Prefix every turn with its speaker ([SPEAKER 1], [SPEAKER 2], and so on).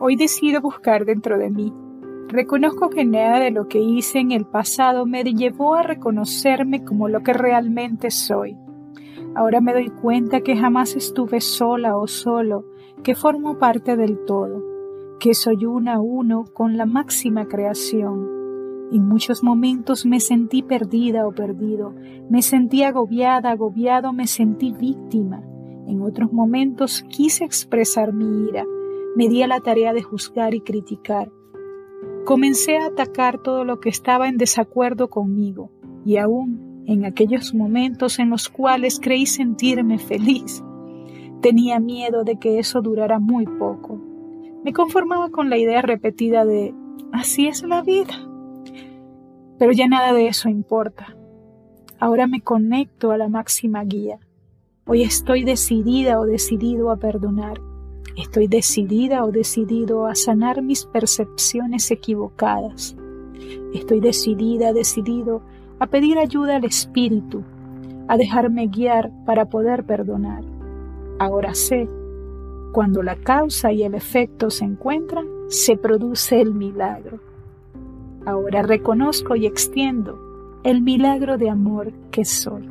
[SPEAKER 1] Hoy decido buscar dentro de mí. Reconozco que nada de lo que hice en el pasado me llevó a reconocerme como lo que realmente soy. Ahora me doy cuenta que jamás estuve sola o solo, que formo parte del todo, que soy una a uno con la máxima creación. En muchos momentos me sentí perdida o perdido, me sentí agobiada, agobiado, me sentí víctima. En otros momentos quise expresar mi ira, me di a la tarea de juzgar y criticar. Comencé a atacar todo lo que estaba en desacuerdo conmigo, y aún en aquellos momentos en los cuales creí sentirme feliz. Tenía miedo de que eso durara muy poco. Me conformaba con la idea repetida de así es la vida. Pero ya nada de eso importa. Ahora me conecto a la máxima guía. Hoy estoy decidida o decidido a perdonar. Estoy decidida o decidido a sanar mis percepciones equivocadas. Estoy decidida, decidido a pedir ayuda al Espíritu, a dejarme guiar para poder perdonar. Ahora sé, cuando la causa y el efecto se encuentran, se produce el milagro. Ahora reconozco y extiendo el milagro de amor que soy.